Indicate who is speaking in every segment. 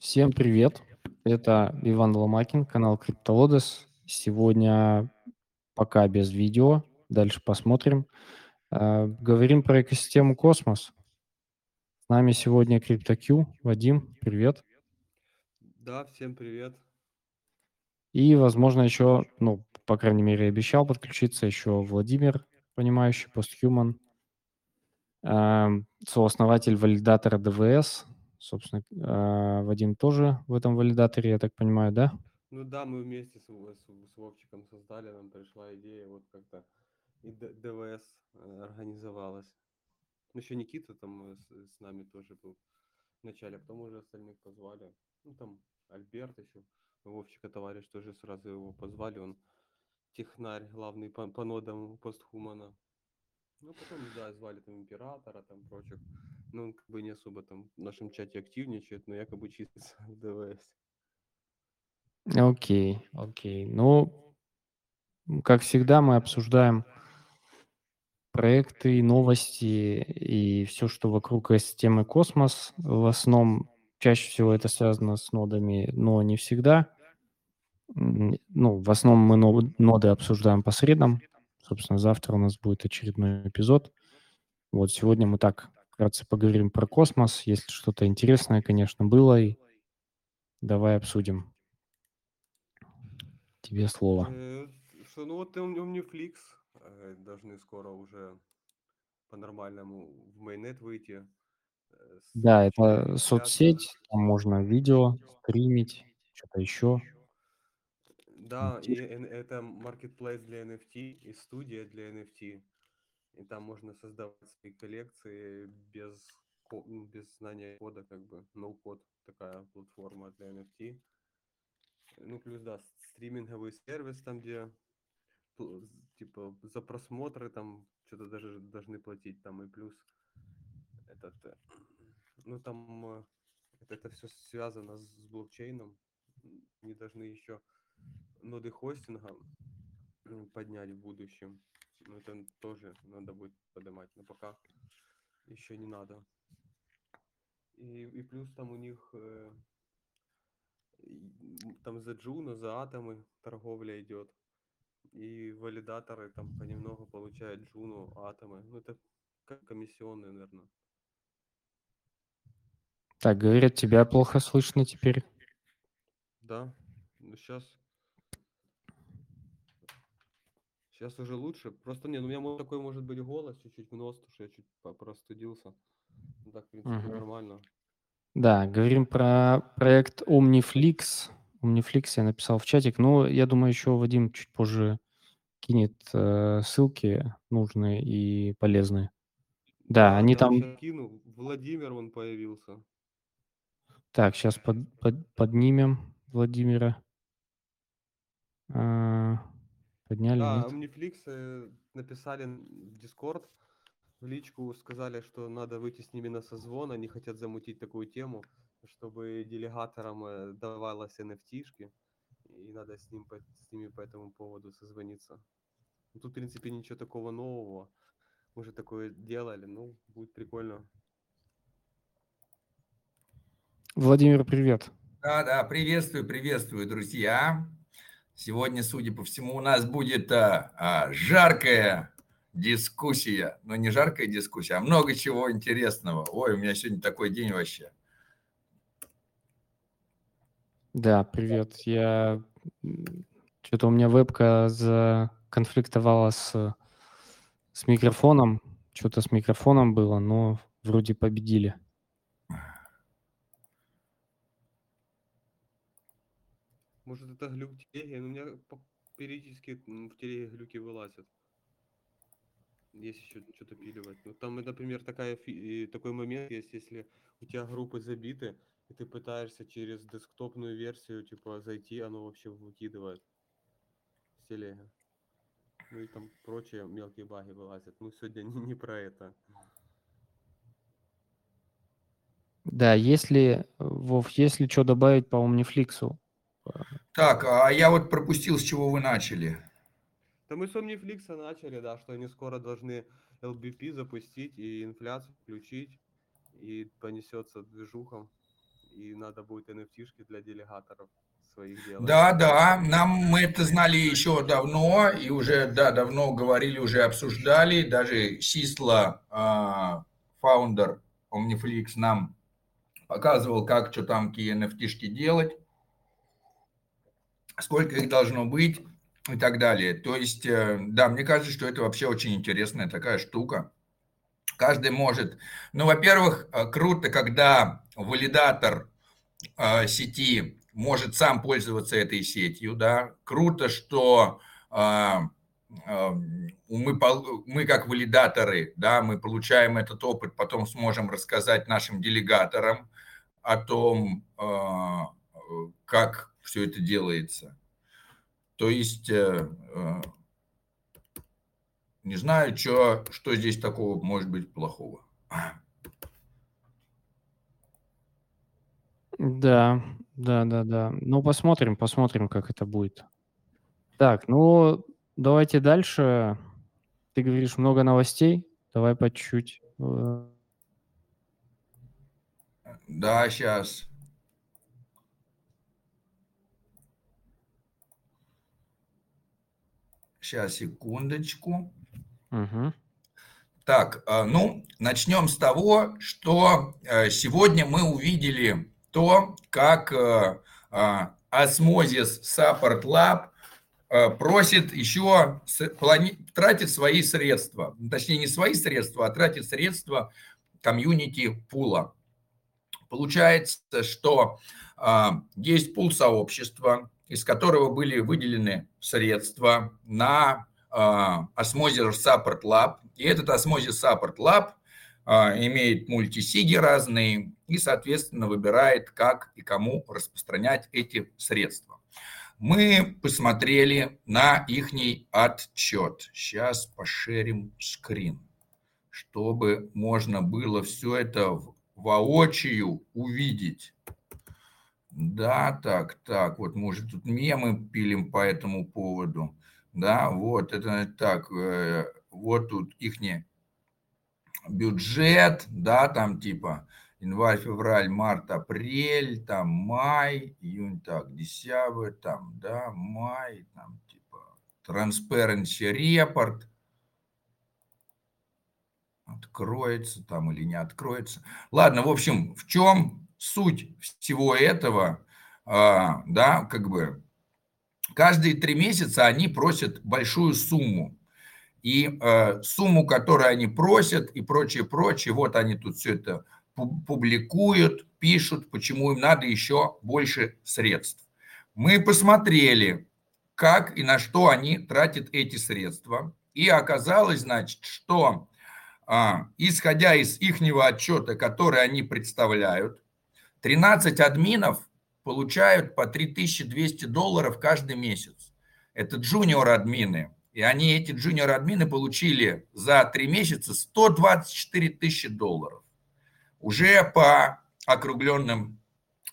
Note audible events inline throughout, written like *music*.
Speaker 1: Всем привет! Это Иван Ломакин, канал CryptoLodes. Сегодня пока без видео, дальше посмотрим. А, говорим про экосистему Космос. С нами сегодня CryptoQ. Вадим, привет.
Speaker 2: Да, всем привет.
Speaker 1: И, возможно, еще, ну, по крайней мере, обещал подключиться еще Владимир, понимающий, постхуман, эм, сооснователь валидатора ДВС. Собственно, э, Вадим тоже в этом валидаторе, я так понимаю, да?
Speaker 2: Ну да, мы вместе с, с, с Вовчиком создали, нам пришла идея, вот как-то и ДВС э, организовалась. Ну, еще Никита там э, с, с нами тоже был вначале, а потом уже остальных позвали. Ну, там Альберт еще, Вовчика товарищ тоже сразу его позвали, он технарь, главный по, по нодам постхумана. Ну, потом, да, звали там императора, там прочих. Ну, он как бы не особо там в нашем чате активничает, но якобы числится *laughs* ДВС.
Speaker 1: Окей, окей. Ну, как всегда, мы обсуждаем проекты, новости и все, что вокруг системы Космос. В основном, чаще всего это связано с нодами, но не всегда. Ну, в основном мы ноды обсуждаем по средам. Собственно, завтра у нас будет очередной эпизод. Вот сегодня мы так вкратце поговорим про космос. Если что-то интересное, конечно, было, и давай обсудим. Тебе слово.
Speaker 2: Э, Что, ну вот Ом- Omniflix э, должны скоро уже по-нормальному в майнет выйти. э,
Speaker 1: Да, это соцсеть, там можно видео стримить, что-то еще.
Speaker 2: Да, и это marketplace для NFT и студия для NFT. И там можно создавать свои коллекции без, ну, без знания кода, как бы, no-код такая платформа для NFT. Ну, плюс, да, стриминговый сервис там, где типа за просмотры там что-то даже должны платить там и плюс этот э, *clears throat* ну там э, это, это все связано с блокчейном. М, не должны еще ноды хостинга поднять в будущем но это тоже надо будет поднимать но пока еще не надо и, и плюс там у них э, там за Джуна, за атомы торговля идет. И валидаторы там понемногу получают Джуну, атомы. Ну, это как комиссионные, наверное.
Speaker 1: Так, говорят, тебя плохо слышно теперь.
Speaker 2: Да, ну сейчас... Сейчас уже лучше. Просто нет, у меня такой может быть голос чуть-чуть нос, потому что я чуть простудился. Ну, так, в принципе,
Speaker 1: Мгм.
Speaker 2: нормально.
Speaker 1: Да, говорим про проект Omniflix. Omniflix я написал в чатик, но я думаю, еще Вадим чуть позже кинет э, ссылки нужные и полезные. Да, они
Speaker 2: да,
Speaker 1: там...
Speaker 2: кину. Владимир, он появился.
Speaker 1: Так, сейчас поднимем Владимира. А, Подняли,
Speaker 2: Да,
Speaker 1: нет?
Speaker 2: Omniflix э, написали в Discord, в личку сказали, что надо выйти с ними на созвон, они хотят замутить такую тему, чтобы делегаторам э, давалось NFT-шки, и надо с, ним, с ними по этому поводу созвониться. Ну, Тут, в принципе, ничего такого нового. Мы же такое делали, ну, будет прикольно.
Speaker 1: Владимир, привет.
Speaker 3: Да, да, приветствую, приветствую, друзья. Сегодня, судя по всему, у нас будет а, а, жаркая дискуссия. Но не жаркая дискуссия, а много чего интересного. Ой, у меня сегодня такой день вообще.
Speaker 1: Да, привет. Я... Что-то у меня вебка законфликтовала с, с микрофоном. Что-то с микрофоном было, но вроде победили.
Speaker 2: Может, это глюк телеги? У меня периодически в телеге глюки вылазят. Еще что-то пиливать. Ну, там, например, такая, и такой момент есть, если у тебя группы забиты, и ты пытаешься через десктопную версию, типа, зайти, оно вообще выкидывает с телеги. Ну и там прочие мелкие баги вылазят. Ну, сегодня не, не про это.
Speaker 1: Да, если, Вов, если что добавить по Omniflix,
Speaker 3: Так, а я вот пропустил, с чего вы начали.
Speaker 2: Да мы с Omniflix начали, да, что они скоро должны LBP запустить и инфляцию включить, и понесется движухом. и надо будет NFT-шки для делегаторов своих делать.
Speaker 3: Да, да, нам мы это знали еще давно и уже, да, давно говорили, уже обсуждали. Даже Сисла, а, фаундер Omniflix, нам показывал, как что там какие NFT-шки делать, сколько их должно быть и так далее. То есть, э, да, мне кажется, что это вообще очень интересная такая штука. Каждый может. Ну, во-первых, э, круто, когда валидатор э, сети может сам пользоваться этой сетью, да. Круто, что мы, мы как валидаторы, да, мы получаем этот опыт, потом сможем рассказать нашим делегаторам о том, как все это делается. То есть э, э, не знаю, что, что здесь такого может быть плохого.
Speaker 4: Да, да, да, да. Ну, посмотрим, посмотрим, как это будет. Так, ну, давайте дальше. Ты говоришь, много новостей. Давай по чуть-чуть. Э.
Speaker 3: Да, сейчас. Сейчас, секундочку. Угу. Так, а, ну, начнем с того, что э, сегодня мы увидели то, как э, а, Osmosis Support Lab э, просит еще тратить свои средства. Точнее, не свои средства, а тратит средства комьюнити пула. Получается, что есть пул сообщества, из которого были выделены средства на Osmosis Support Lab. И этот Osmosis Support Lab а, имеет мультисиги разные и, соответственно, выбирает, как и кому распространять эти средства. Мы посмотрели на их отчет. Сейчас пошерим скрин, чтобы можно было все это воочию увидеть. Да, так, так, вот, может, тут мемы пилим по этому поводу. Да, вот, это так, э, вот тут их бюджет, да, там типа январь, февраль, март, апрель, там май, июнь, так, десятый, там, да, май, там типа Transparency Report, откроется там или не откроется. Ладно, в общем, в чем суть всего этого, а, да, как бы каждые три месяца они просят большую сумму. И э, сумму, которую они просят и прочее, прочее, вот они тут все это публикуют, пишут, почему им надо еще больше средств. Мы посмотрели, как и на что они тратят эти средства. И оказалось, значит, что а, исходя из их отчета, который они представляют, 13 админов получают по 3200 долларов каждый месяц. Это джуниор-админы. И они, эти джуниор-админы, получили за три месяца 124 тысячи долларов. Уже по округленным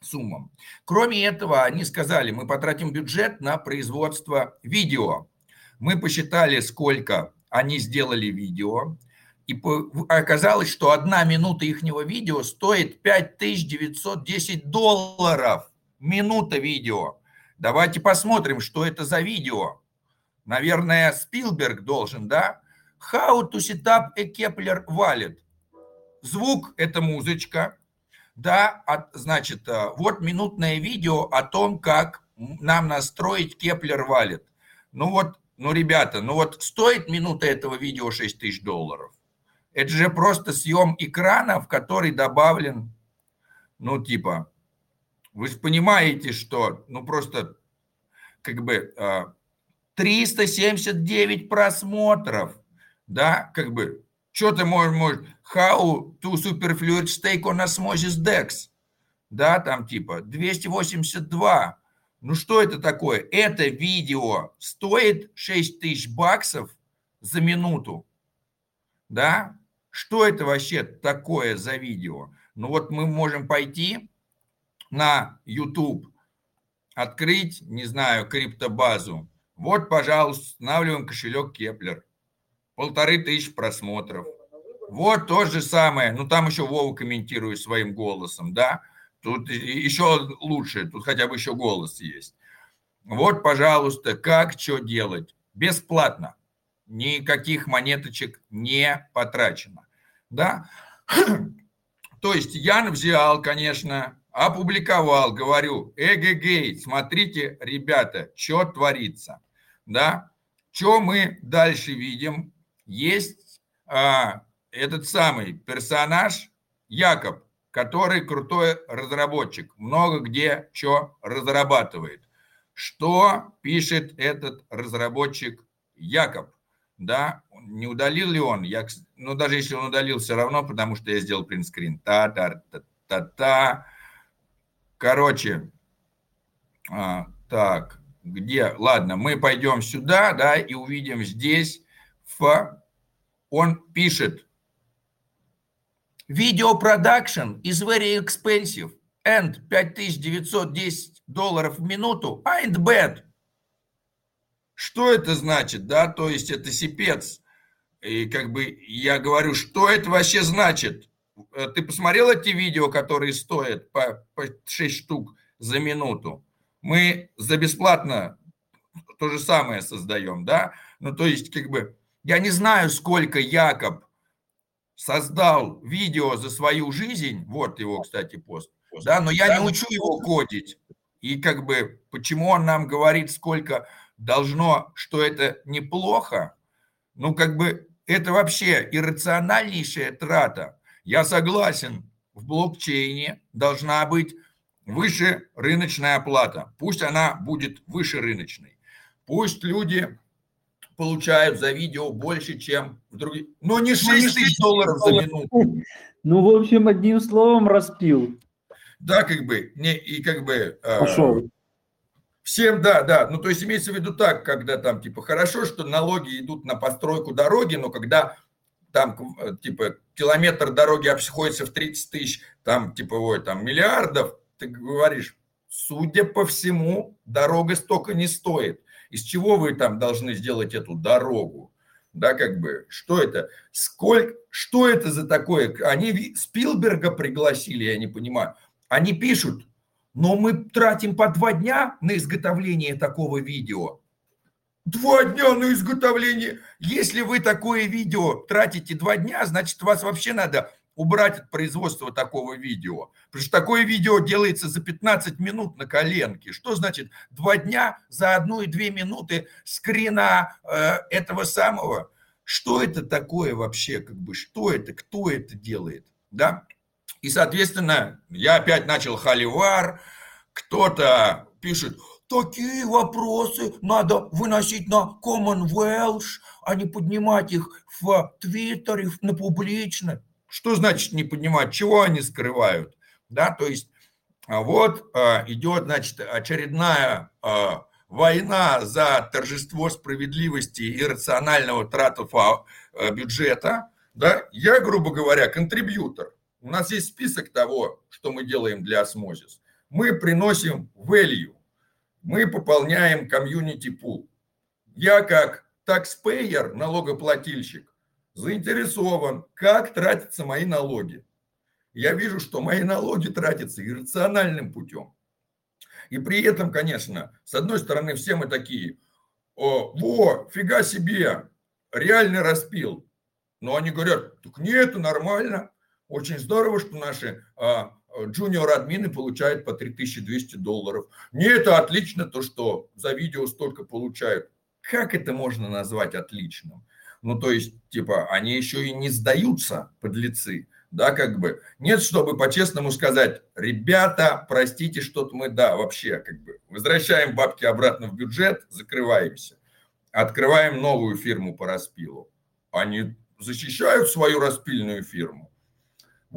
Speaker 3: суммам. Кроме этого, они сказали, мы потратим бюджет на производство видео. Мы посчитали, сколько они сделали видео, и оказалось, что одна минута ихнего видео стоит 5910 долларов. Минута видео. Давайте посмотрим, что это за видео. Наверное, Спилберг должен, да? How to set up a Kepler wallet. Звук – это музычка. Да, от, значит, э, вот минутное видео о том, как нам настроить Kepler wallet. Ну вот, ну, ребята, ну вот стоит минута этого видео 6 тысяч долларов. Это же просто съем экрана, в который добавлен, ну, типа, вы же понимаете, что, ну, просто, как бы, 379 а, просмотров, да, как бы, что ты можешь, можешь, how to superfluid stake on osmosis dex, да, там типа 282. Ну что это такое? Это видео стоит 6 тысяч баксов за минуту, да, что это вообще такое за видео? Ну вот мы можем пойти на YouTube, открыть, не знаю, криптобазу. Вот, пожалуйста, устанавливаем кошелек Keplr. Полторы тысячи просмотров. Вот то же самое. Ну, там еще Вова комментирует своим голосом, да. тут еще лучше, тут хотя бы еще голос есть. Вот, пожалуйста, как что делать? Бесплатно. Никаких монеточек не потрачено. Да? *clears throat* То есть я взял, конечно, опубликовал, говорю, эгегей, смотрите, ребята, что творится. Да? Что мы дальше видим? Есть а, этот самый персонаж Якоб, который крутой разработчик, много где что разрабатывает. Что пишет этот разработчик Якоб? Да, не удалил ли он? Я, ну, даже если он удалил, все равно, потому что я сделал принтскрин. Та-та-та-та-та. Короче, а, так, где? Ладно, мы пойдем сюда, да, и увидим здесь, в, он пишет, production is very expensive and 5910 долларов в минуту ain't bad. Что это значит, да? То есть это сипец. И как бы я говорю, что это вообще значит? Э, ты посмотрел эти видео, которые стоят по, по 6 штук за минуту? Мы за бесплатно то же самое создаем, да? Ну, то есть, как бы, я не знаю, сколько Якоб создал видео за свою жизнь, вот его, кстати, пост, да, но я не учу его кодить. И как бы, почему он нам говорит, сколько должно, что это неплохо, ну, как бы, это вообще иррациональнейшая трата. Я согласен, в блокчейне должна быть выше рыночная оплата. Пусть она будет выше рыночной. Пусть люди получают за видео больше, чем в других. Но не 6 ну, тысяч долларов за минуту.
Speaker 4: Ну, в общем, одним словом, распил.
Speaker 3: Да, как бы, не, и как бы...
Speaker 4: А, Пошел. Э,
Speaker 3: всем, да, да. Ну, то есть имеется в виду так, когда там, типа, хорошо, что налоги идут на постройку дороги, но когда там, э, типа, километр дороги обходится в 30 тысяч, там, типа, ой, там, миллиардов, ты говоришь, судя по всему, дорога столько не стоит. Из чего вы там должны сделать эту дорогу? Да, как бы, что это? Сколько, что это за такое? Они Спилберга пригласили, я не понимаю. Они пишут, но мы тратим по два дня на изготовление такого видео. Два дня на изготовление. Если вы такое видео тратите два дня, значит, вас вообще надо убрать от производства такого видео. Потому что такое видео делается за 15 минут на коленке. Что значит два дня за одну и две минуты скрина э, этого самого? Что это такое вообще? Как бы, что это? Кто это делает? Да? И, соответственно, я опять начал холивар. Кто-то пишет, такие вопросы надо выносить на Commonwealth, а не поднимать их в Твиттере, на публично. Что значит не понимать, чего они скрывают? Да, то есть а вот а, идет, значит, очередная а, война за торжество справедливости и рационального трата бюджета. Да, я, грубо говоря, контрибьютор. У нас есть список того, что мы делаем для осмозис. Мы приносим value, мы пополняем комьюнити пул. Я как taxpayer, налогоплательщик, заинтересован, как тратятся мои налоги. Я вижу, что мои налоги тратятся иррациональным путем. И при этом, конечно, с одной стороны, все мы такие, О, во, фига себе, реальный распил. Но они говорят, так не, это нормально. Очень здорово, что наши а, джуниор-админы получают по 3200 долларов. Не, это отлично, то, что за видео столько получают. Как это можно назвать отличным? Ну, то есть, типа, они еще и не сдаются, подлецы, да, как бы. Нет, чтобы по-честному сказать, ребята, простите, что-то мы, да, вообще, как бы, возвращаем бабки обратно в бюджет, закрываемся, открываем новую фирму по распилу. Они защищают свою распильную фирму.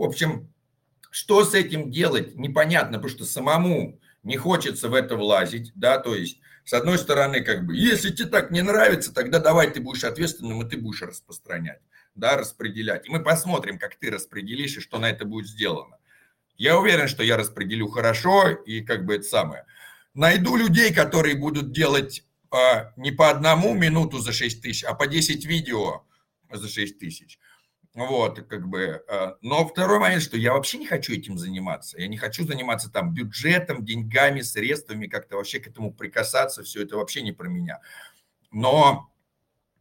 Speaker 3: В общем, что с этим делать, непонятно, потому что самому не хочется в это влазить, да, то есть с одной стороны, как бы, если тебе так не нравится, тогда давай ты будешь ответственным, и ты будешь распространять, да, распределять. И мы посмотрим, как ты распределишь, и что на это будет сделано. Я уверен, что я распределю хорошо, и как бы это самое. Найду людей, которые будут делать а, не по одному минуту за 6 тысяч, а по 10 видео за 6 тысяч. Вот, как бы. Э, но второй момент, что я вообще не хочу этим заниматься. Я не хочу заниматься там бюджетом, деньгами, средствами, как-то вообще к этому прикасаться. Все это вообще не про меня. Но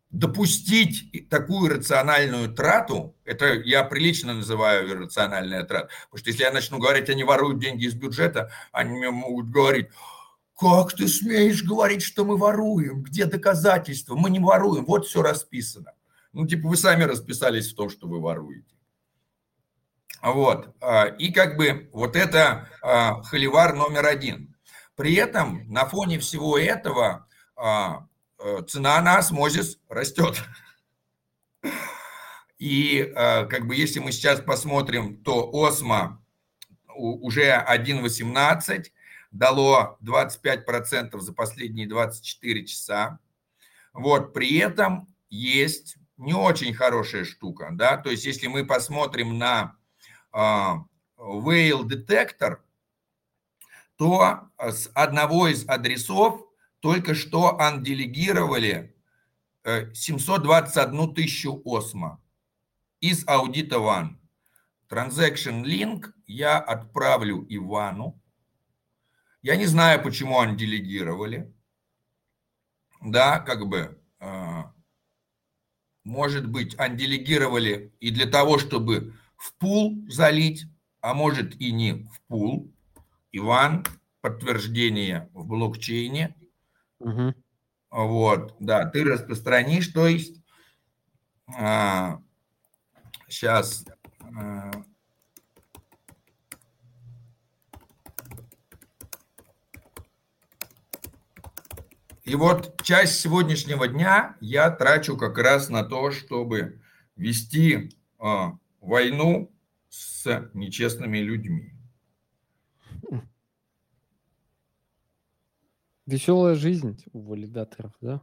Speaker 3: допустить такую рациональную трату, это я прилично называю иррациональная трата, потому что если я начну говорить, они воруют деньги из бюджета, они мне могут говорить, как ты смеешь говорить, что мы воруем? Где доказательства? Мы не воруем, вот все расписано. Ну, типа, вы сами расписались в том, что вы воруете. Вот. А, и как бы вот это а, холивар номер один. При этом на фоне всего этого а, цена на осмозис растет. И как бы если мы сейчас посмотрим, то осмо уже 1.18 дало 25% за последние 24 часа. Вот, при этом есть не очень хорошая штука, да, то есть если мы посмотрим на э, whale детектор, то с одного из адресов только что анделегировали 721 э, тысячу осмо из аудита One. Transaction link я отправлю Ивану. Я не знаю, почему анделегировали. Да, как бы э, может быть, анделегировали и для того, чтобы в пул залить, а может и не в пул. Иван, подтверждение в блокчейне. Угу. Вот, да, ты распространишь, то есть а, сейчас а, И вот часть сегодняшнего дня я трачу как раз на то, чтобы вести э, войну с нечестными людьми.
Speaker 4: Веселая жизнь у валидаторов, да?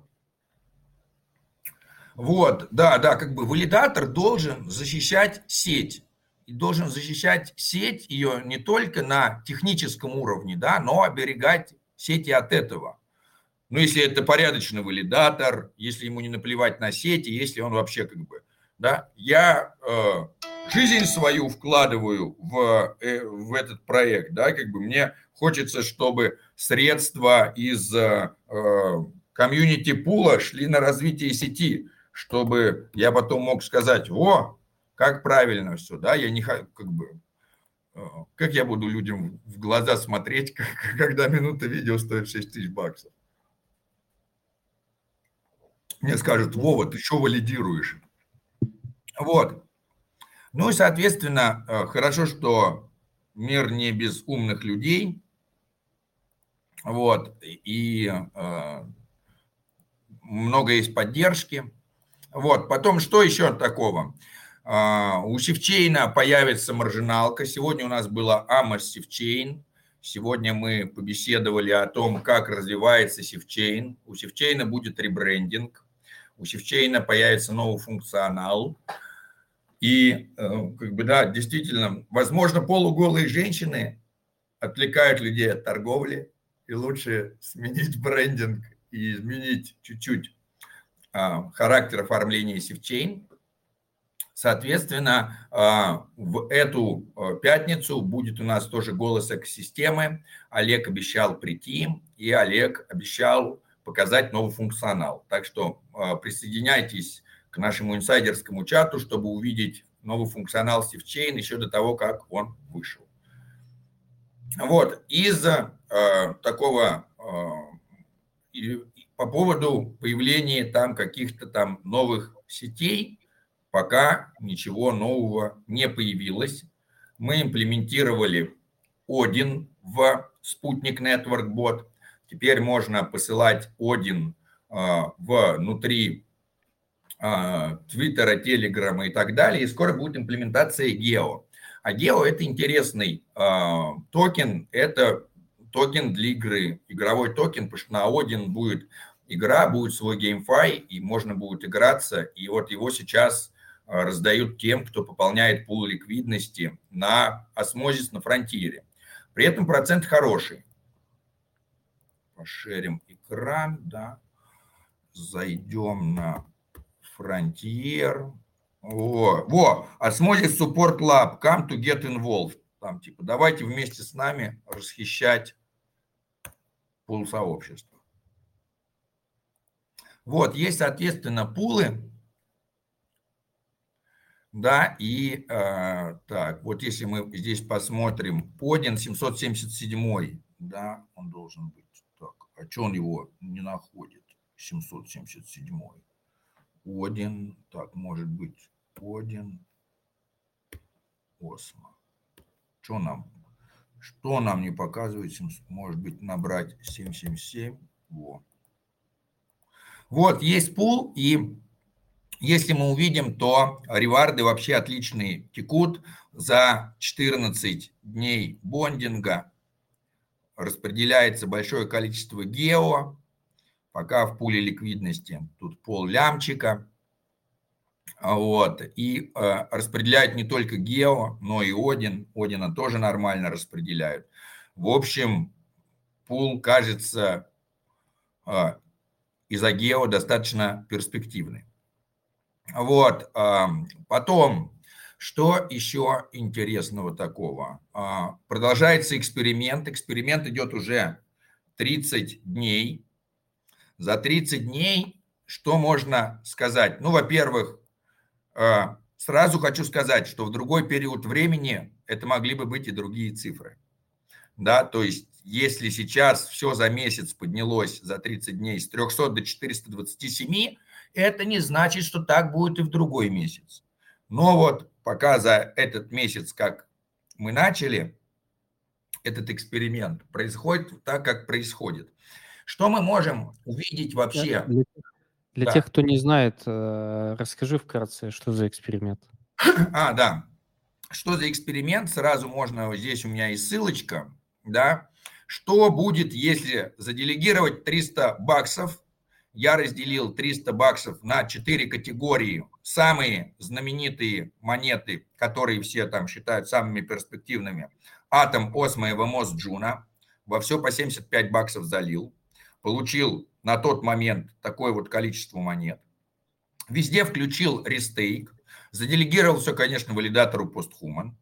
Speaker 3: Вот, да, да, как бы валидатор должен защищать сеть. И должен защищать сеть ее не только на техническом уровне, да, но оберегать сети от этого. Ну, если это порядочный валидатор, если ему не наплевать на сети, если он вообще как бы, да, я э, жизнь свою вкладываю в, э, в этот проект, да, как бы мне хочется, чтобы средства из э, комьюнити пула шли на развитие сети, чтобы я потом мог сказать, во, как правильно все, да, я не как бы, э, как я буду людям в глаза смотреть, *laughs* когда минута видео стоит 6 тысяч баксов мне скажут, Вова, ты что валидируешь? Вот. Ну и, соответственно, э, хорошо, что мир не без умных людей. Вот. И э, много есть поддержки. Вот. Потом, что еще такого? Э, у Sifchain появится маржиналка. Сегодня у нас была AMA с Sifchain. Сегодня мы побеседовали о том, как развивается Sifchain. У Sifchain будет ребрендинг у Sifchain появится новый функционал. И, э, как бы, да, действительно, возможно, полуголые женщины отвлекают людей от торговли, и лучше сменить брендинг и изменить чуть-чуть а, характер оформления Sifchain. Соответственно, а, в эту а, пятницу будет у нас тоже голос экосистемы. Олег обещал прийти, и Олег обещал показать новый функционал. Так что а, присоединяйтесь к нашему инсайдерскому чату, чтобы увидеть новый функционал Sifchain еще до того, как он вышел. Вот, из-за э, такого, э, по поводу появления там каких-то там новых сетей, пока ничего нового не появилось. Мы имплементировали один в спутник Network Bot. Теперь можно посылать Один а, внутри а, Твиттера, Телеграма и так далее. И скоро будет имплементация Гео. А GEO – это интересный а, токен, это токен для игры, игровой токен, потому что на Один будет игра, будет свой GameFi, и можно будет играться. И вот его сейчас раздают тем, кто пополняет пул ликвидности на Osmosis на фронтире. При этом процент хороший пошерим экран, да, зайдем на Frontier, Во, во, Osmosis Support Lab, come to get involved. Там типа, давайте вместе с нами расхищать пул сообщества. Вот, есть, соответственно, пулы, да, и э, так, вот если мы здесь посмотрим, Один 777, да, он должен быть. А что он его не находит? 777. Один, так, может быть, Один, Осмо. Что нам? Что нам не показывает? Может быть, набрать 777. Во. Вот, есть пул, и если мы увидим, то реварды вообще отличные текут за 14 дней бондинга. Распределяется большое количество гео, пока в пуле ликвидности тут пол лямчика. Вот. И э, распределяют не только гео, но и Один. Одина тоже нормально распределяют. В общем, пул кажется э, из-за гео достаточно перспективный. Вот. Потом, что еще интересного такого? А, продолжается эксперимент. Эксперимент идет уже 30 дней. За 30 дней что можно сказать? Ну, во-первых, а, сразу хочу сказать, что в другой период времени это могли бы быть и другие цифры. Да, то есть если сейчас все за месяц поднялось за 30 дней с 300 до 427, это не значит, что так будет и в другой месяц. Но вот пока за этот месяц, как мы начали этот эксперимент, происходит так, как происходит. Что мы можем увидеть вообще?
Speaker 4: Для, для да. тех, кто не знает, э, расскажи вкратце, что за эксперимент.
Speaker 3: А, да. Что за эксперимент? Сразу можно, здесь у меня есть ссылочка, да. Что будет, если заделегировать 300 баксов я разделил 300 баксов на 4 категории. Самые знаменитые монеты, которые все там считают самыми перспективными. Атом, Осмо и Evmos Джуна. Во все по 75 баксов залил. Получил на тот момент такое вот количество монет. Везде включил restake. Заделегировал все, конечно, валидатору POSTHUMAN.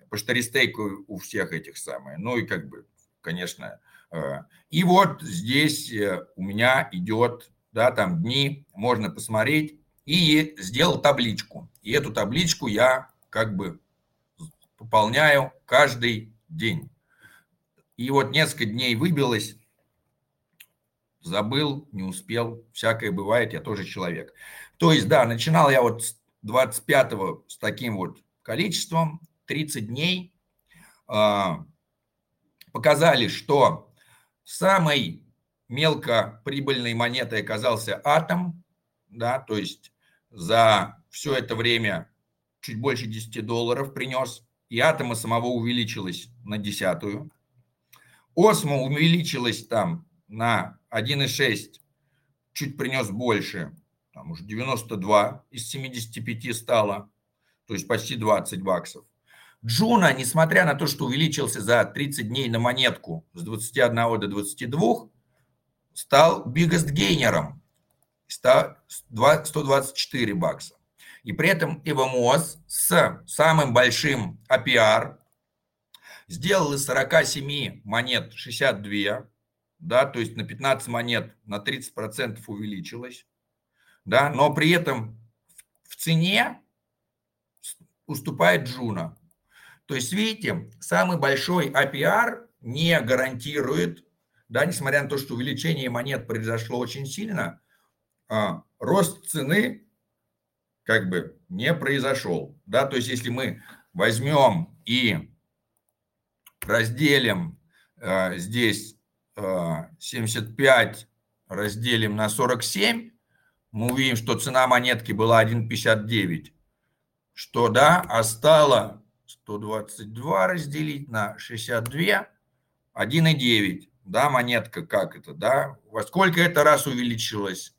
Speaker 3: Потому что restake у всех этих самых. Ну и как бы, конечно, и вот здесь э, у меня идет, да, там дни, можно посмотреть, и сделал табличку. И эту табличку я как бы пополняю каждый день. И вот несколько дней выбилось, забыл, не успел, всякое бывает, я тоже человек. То есть, да, начинал я вот с 25-го с таким вот количеством, 30 дней, а, показали, что Самой мелкоприбыльной монетой оказался атом, да, то есть за все это время чуть больше 10 долларов принес, и атома самого увеличилось на десятую. Осмо увеличилось там на 1,6, чуть принес больше, там уже 92 из 75 стало, то есть почти 20 баксов. Джуна, несмотря на то, что увеличился за 30 дней на монетку с 21 до 22, стал biggest гейнером, 124 бакса. И при этом EVMOS с самым большим APR сделал из 47 монет 62, да, то есть на 15 монет на 30% увеличилось, да, но при этом в цене уступает Джуна. То есть, видите, самый большой APR не гарантирует, да, несмотря на то, что увеличение монет произошло очень сильно, а, рост цены как бы не произошел. Да? То есть, если мы возьмем и разделим а, здесь а, 75, разделим на 47, мы увидим, что цена монетки была 1,59, что, да, а стало 122 разделить на 62, 1,9. Да, монетка как это, да? Во сколько это раз увеличилось?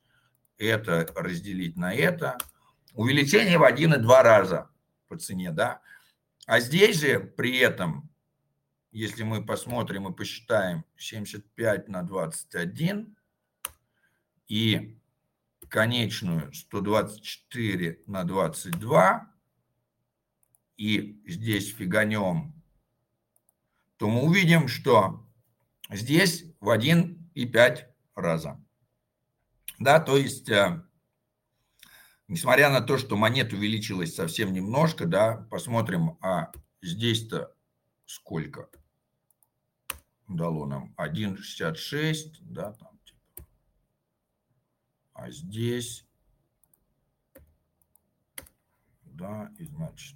Speaker 3: Это разделить на это. Увеличение в 1,2 раза по цене, да? А здесь же при этом, если мы посмотрим и посчитаем 75 на 21 и конечную 124 на 22 и здесь фиганем, то мы увидим, что здесь в 1,5 раза. Да, то есть, э, несмотря на то, что монет увеличилась совсем немножко, да, посмотрим, а здесь-то сколько дало нам? 1,66, да, там, типа. а здесь, да, и значит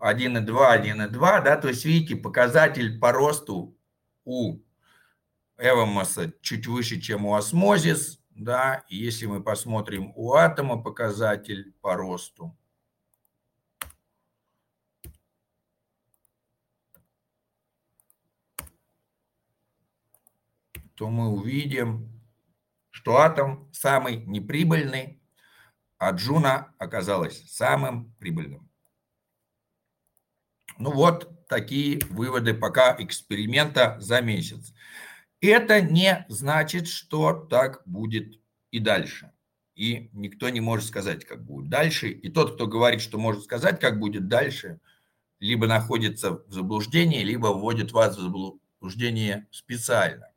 Speaker 3: 1,2, 1,2, да, то есть видите, показатель по росту у эвомоса чуть выше, чем у осмозис, да, если мы посмотрим у атома показатель по росту, то мы увидим, что атом самый неприбыльный, а Джуна оказалась самым прибыльным. Ну вот такие выводы пока эксперимента за месяц. Это не значит, что так будет и дальше. И никто не может сказать, как будет дальше. И тот, кто говорит, что может сказать, как будет дальше, либо находится в заблуждении, либо вводит вас в заблуждение специально.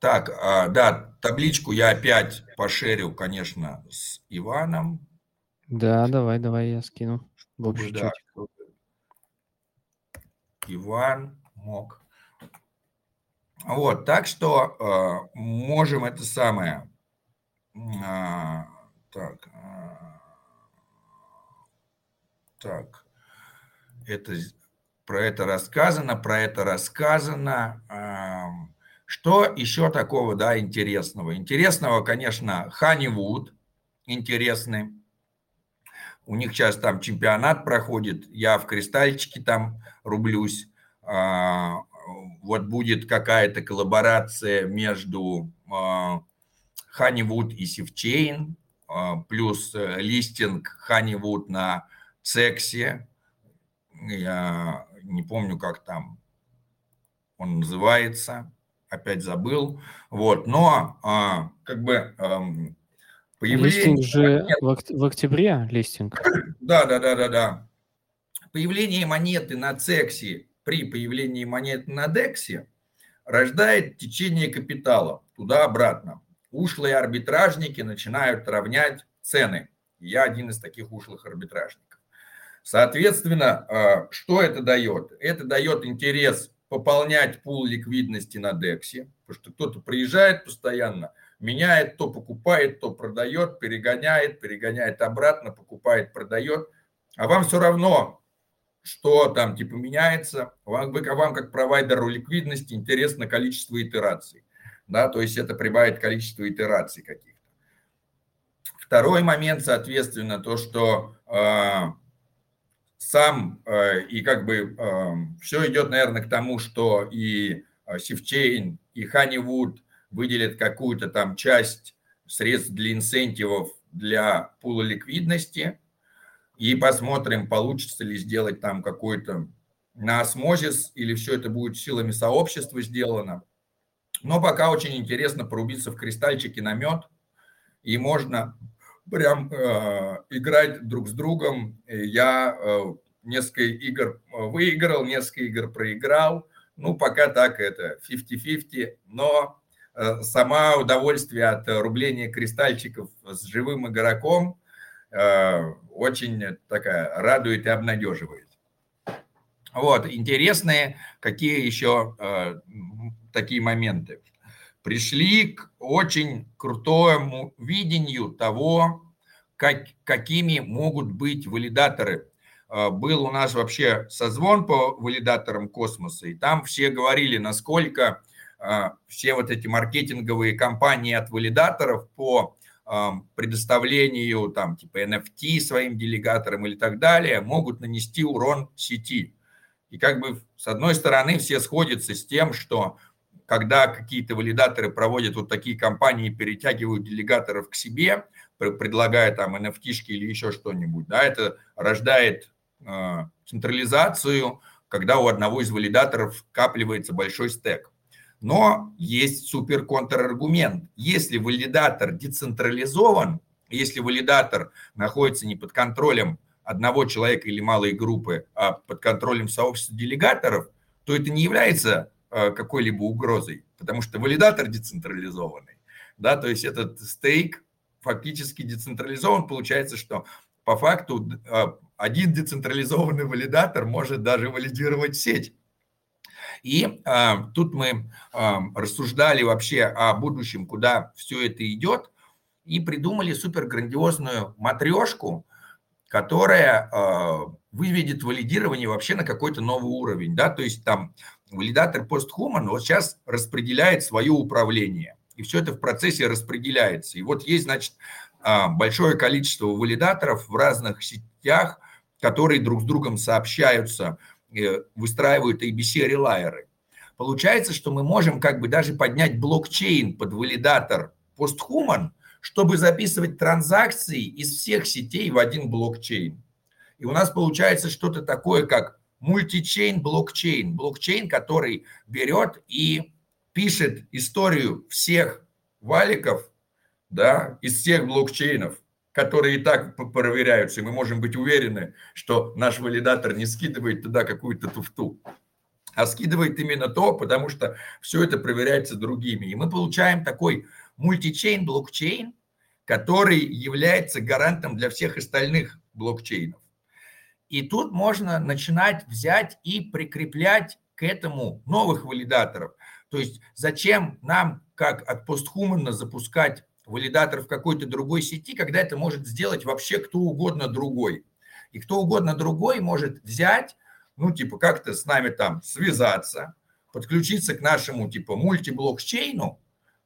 Speaker 3: Так, а, да, табличку я опять пошерил, конечно, с Иваном.
Speaker 4: Да, давай, давай, я скину в общий да.
Speaker 3: Иван мог. Вот, так что э, можем это самое. Э, так, э, так, это про это рассказано, про это рассказано. Э, что еще такого, да, интересного? Интересного, конечно, Honeywood интересный. У них сейчас там чемпионат проходит, я в кристальчике там рублюсь. А, вот будет какая-то коллаборация между Honeywood и Sifchain, плюс э, листинг Honeywood на сексе. Я не помню, как там он называется, опять забыл. Вот, но а, как бы
Speaker 4: Появление... Листинг же в, октябре, листинг.
Speaker 3: Да, да, да, да, да. Появление монеты на цексе при появлении монеты на дексе рождает течение капитала туда-обратно. Ушлые арбитражники начинают равнять цены. Я один из таких ушлых арбитражников. Соответственно, а, что это дает? Это дает интерес пополнять пул ликвидности на дексе, потому что кто-то приезжает постоянно – меняет, то покупает, то продает, перегоняет, перегоняет обратно, покупает, продает. А вам все равно, что там типа меняется. Вам, вы, вам как провайдеру ликвидности интересно количество итераций. Да, то есть это прибавит количество итераций каких-то. Второй момент, соответственно, то, что э, сам э, и как бы э, все идет, наверное, к тому, что и Sifchain, и Honeywood – выделят какую-то там часть средств для incentive ов для пула ликвидности и посмотрим, получится ли сделать там какой-то на Osmosis или все это будет силами сообщества сделано. Но пока очень интересно порубиться в кристальчики на мед, и можно прям э, играть друг с другом. Я э, несколько игр выиграл, несколько игр проиграл. Ну, пока так это 50-50, но Э, сама удовольствие от рубления кристальчиков с живым игроком э, очень такая радует и обнадеживает. Вот, интересные какие еще э, такие моменты. Пришли к очень крутому видению того, как, какими могут быть валидаторы. Был у нас вообще созвон по валидаторам космоса, и там все говорили, насколько все вот эти маркетинговые кампании от валидаторов по предоставлению там типа NFT своим делегаторам или так далее могут нанести урон сети. И как бы с одной стороны все сходятся с тем, что когда какие-то валидаторы проводят вот такие кампании, перетягивают делегаторов к себе, предлагая там NFT или еще что-нибудь, да, это рождает э, централизацию, когда у одного из валидаторов капливается большой стек. Но есть супер контраргумент. Если валидатор децентрализован, если валидатор находится не под контролем одного человека или малой группы, а под контролем сообщества делегаторов, то это не является э, какой-либо угрозой, потому что валидатор децентрализованный. Да, то есть этот стейк фактически децентрализован. Получается, что по факту э, один децентрализованный валидатор может даже валидировать сеть. И э, тут мы э, рассуждали вообще о будущем, куда все это идет, и придумали супер грандиозную матрешку, которая э, выведет валидирование вообще на какой-то новый уровень. Да? То есть там валидатор постхуман вот сейчас распределяет свое управление. И все это в процессе распределяется. И вот есть, значит, большое количество валидаторов в разных сетях, которые друг с другом сообщаются, выстраивают ABC-релайеры. Получается, что мы можем как бы даже поднять блокчейн под валидатор постхуман, чтобы записывать транзакции из всех сетей в один блокчейн. И у нас получается что-то такое, как мультичейн блокчейн. Блокчейн, который берет и пишет историю всех валиков да, из всех блокчейнов, которые и так проверяются, и мы можем быть уверены, что наш валидатор не скидывает туда какую-то туфту, а скидывает именно то, потому что все это проверяется другими. И мы получаем такой мультичейн блокчейн, который является гарантом для всех остальных блокчейнов. И тут можно начинать взять и прикреплять к этому новых валидаторов. То есть зачем нам, как от постхумана, запускать валидатор в какой-то другой сети, когда это может сделать вообще кто угодно другой. И кто угодно другой может взять, ну, типа, как-то с нами там связаться, подключиться к нашему, типа, мультиблокчейну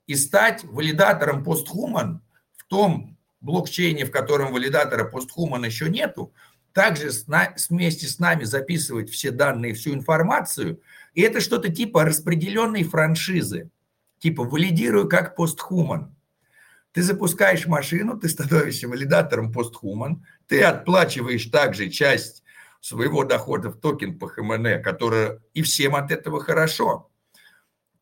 Speaker 3: и стать валидатором постхуман в том блокчейне, в котором валидатора постхуман еще нету, также с вместе с нами записывать все данные, всю информацию. И это что-то типа распределенной франшизы. Типа валидирую как постхуман. Ты запускаешь машину, ты становишься валидатором постхуман, ты отплачиваешь также часть своего дохода в токен PHMN, который и всем от этого хорошо.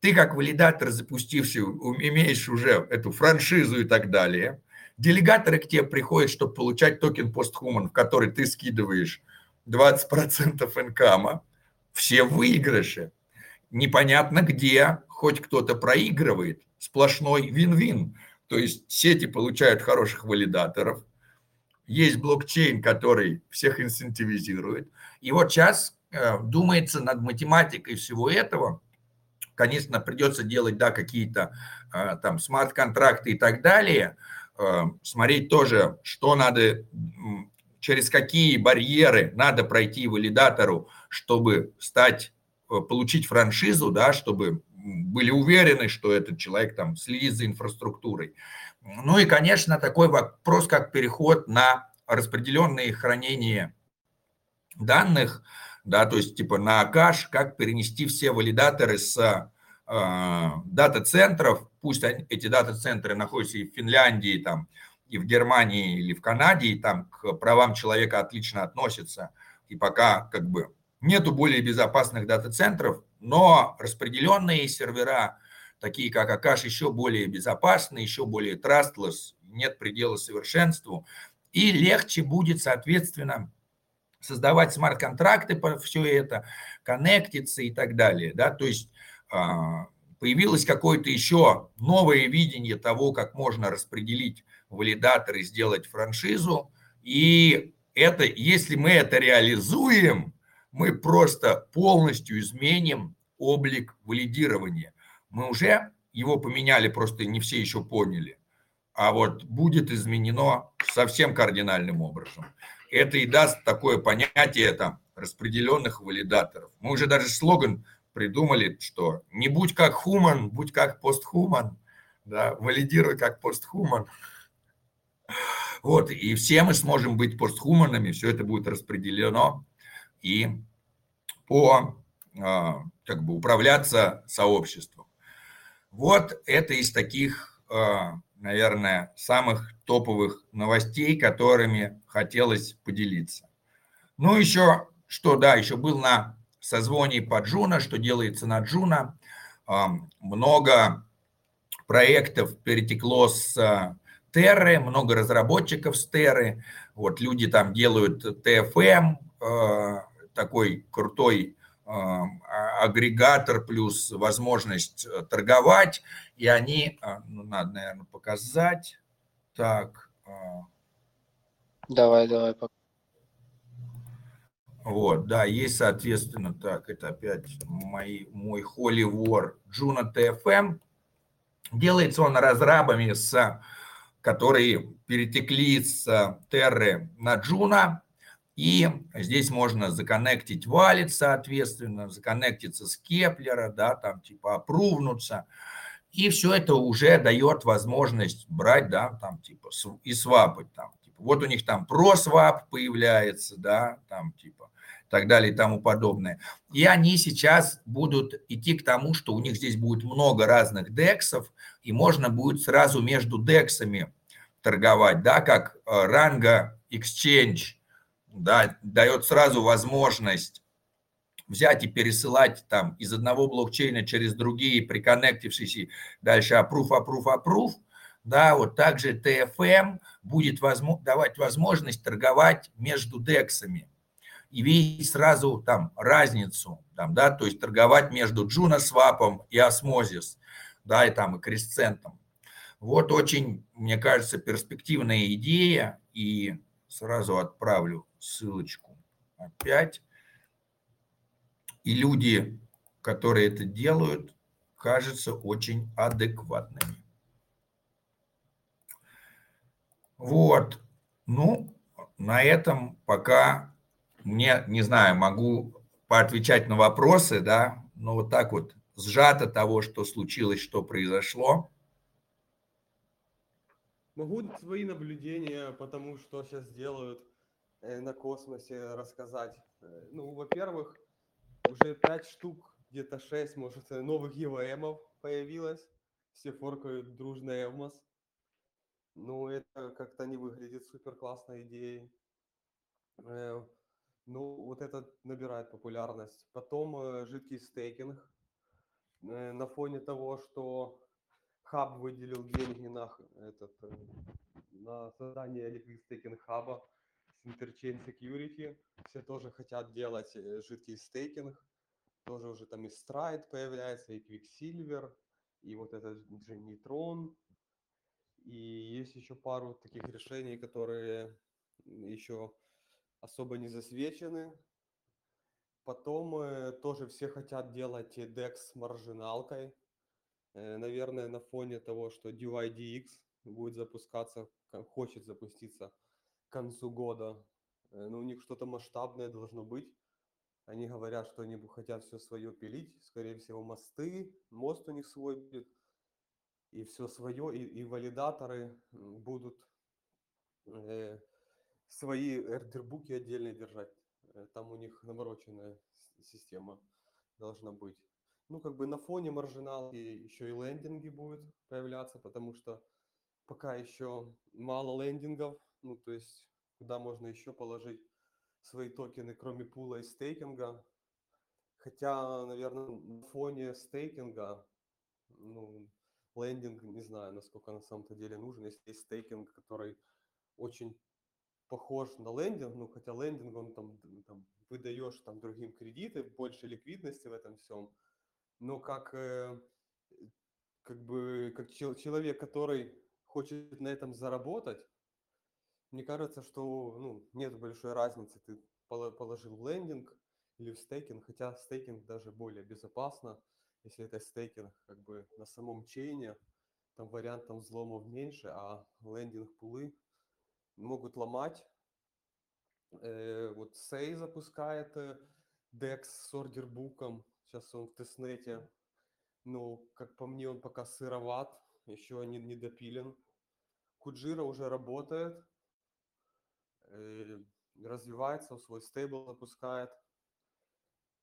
Speaker 3: Ты как валидатор, запустивший, имеешь уже эту франшизу и так далее. Делегаторы к тебе приходят, чтобы получать токен POSTHUMAN, в который ты скидываешь 20% income а. Все выигрыши. Непонятно где, хоть кто-то проигрывает. Сплошной вин-вин. То есть сети получают хороших валидаторов, есть блокчейн, который всех инцентивизирует. И вот сейчас э, думается над математикой всего этого. Конечно, придется делать, да, какие-то э, там смарт-контракты и так далее. Э, смотреть тоже, что надо, через какие барьеры надо пройти валидатору, чтобы стать, получить франшизу, да, чтобы были уверены, что этот человек там следит за инфраструктурой. Ну и, конечно, такой вопрос, как переход на распределенные хранения данных, да, то есть типа на каш, как перенести все валидаторы с э, дата-центров, пусть они, эти дата-центры находятся и в Финляндии, там, и в Германии, или в Канаде, и там к правам человека отлично относятся, и пока как бы нету более безопасных дата-центров, но распределенные сервера, такие как Акаш, еще более безопасны, еще более trustless, нет предела совершенству. И легче будет, соответственно, создавать смарт-контракты по все это, коннектиться и так далее. Да? То есть а, появилось какое-то еще новое видение того, как можно распределить валидаторы, сделать франшизу. И это, если мы это реализуем, мы просто полностью изменим облик валидирования. Мы уже его поменяли, просто не все еще поняли. А вот будет изменено совсем кардинальным образом. Это и даст такое понятие там распределенных валидаторов. Мы уже даже слоган придумали, что не будь как хуман, будь как постхуман, да, валидируй как постхуман. Вот, и все мы сможем быть постхуманами, все это будет распределено и по а, как бы управляться сообществом. Вот это из таких, а, наверное, самых топовых новостей, которыми хотелось поделиться. Ну, еще, что, да, еще был на созвоне по Juno, что делается на Juno. много проектов перетекло с Terra, много разработчиков с Terra. Вот люди там делают TFM, такой крутой а, агрегатор плюс возможность э, торговать, и они, а, ну, надо, наверное, показать. Так. А.
Speaker 1: Давай, давай.
Speaker 3: Вот, да, есть, соответственно, так, это опять мои, мой Holy War Juno TFM. Делается он разрабами, с, которые перетекли с Терры на Juno. И здесь можно законнектить валит, соответственно, законнектиться с Кеплера, да, там типа опрувнуться. И все это уже дает возможность брать, да, там типа и свапать там. Типа, вот у них там просвап появляется, да, там типа так далее и тому подобное. И они сейчас будут идти к тому, что у них здесь будет много разных дексов, и можно будет сразу между дексами торговать, да, как э, ранга exchange, да, дает сразу возможность взять и пересылать там из одного блокчейна через другие, приконнектившись дальше approve, approve, approve, да, вот также TFM будет возможно, давать возможность торговать между дексами и видеть сразу там разницу, там, да, то есть торговать между Juno свапом и Osmosis, да, и там и кресцентом. Вот очень, мне кажется, перспективная идея, и сразу отправлю ссылочку опять. И люди, которые это делают, кажутся очень адекватными. Вот. Ну, на этом пока мне, не знаю, могу поотвечать на вопросы, да, но вот так вот сжато того, что случилось, что произошло.
Speaker 2: Могу свои наблюдения, потому что сейчас делают Э, на космосе рассказать. Э, ну, во-первых, уже 5 штук, где-то 6, может, э, новых EVM появилось. Все форкают дружно Эвмос. Ну, это как-то не выглядит супер классной идеей. Ну, вот это набирает популярность. Потом жидкий стейкинг. На фоне того, что хаб выделил деньги на, этот, на создание liquid хаба, Interchain Security, все тоже хотят делать э, жидкий стейкинг, тоже уже там и Stride появляется, и Quicksilver, и вот этот же Neutron, и есть еще пару таких решений, которые еще особо не засвечены. Потом э, тоже все хотят делать DEX с маржиналкой. Э, наверное, на фоне того, что DYDX будет запускаться, хочет запуститься концу года. Э, ну, у них что-то масштабное должно быть. Они говорят, что они хотят все свое пилить. Скорее всего, мосты. Мост у них свой будет. И все свое. И, и валидаторы будут э, свои эрдербуки отдельно держать. Э, там у них намороченная система должна быть. Ну, как бы на фоне маржиналки еще и лендинги будут появляться, потому что пока еще мало лендингов, ну, то есть, куда можно еще положить свои токены, кроме пула и стейкинга. Хотя, наверное, на фоне стейкинга, ну, лендинг, не знаю, насколько на самом-то деле нужен. Если есть стейкинг, который очень похож на лендинг, ну, хотя лендинг, он там, там выдаешь там другим кредиты, больше ликвидности в этом всем. Но как, э, как бы, как человек, который хочет на этом заработать, мне кажется, что ну, нет большой разницы, ты положил в лендинг или в стейкинг, хотя стейкинг даже более безопасно, если это стейкинг как бы на самом чейне, там вариантов взломов меньше, а лендинг пулы могут ломать. Э, вот Сей запускает э, DEX с ордербуком, сейчас он в тестнете, но, как по мне, он пока сыроват, еще не, не допилен. Куджира уже работает, Э, развивается, свой стейбл запускает.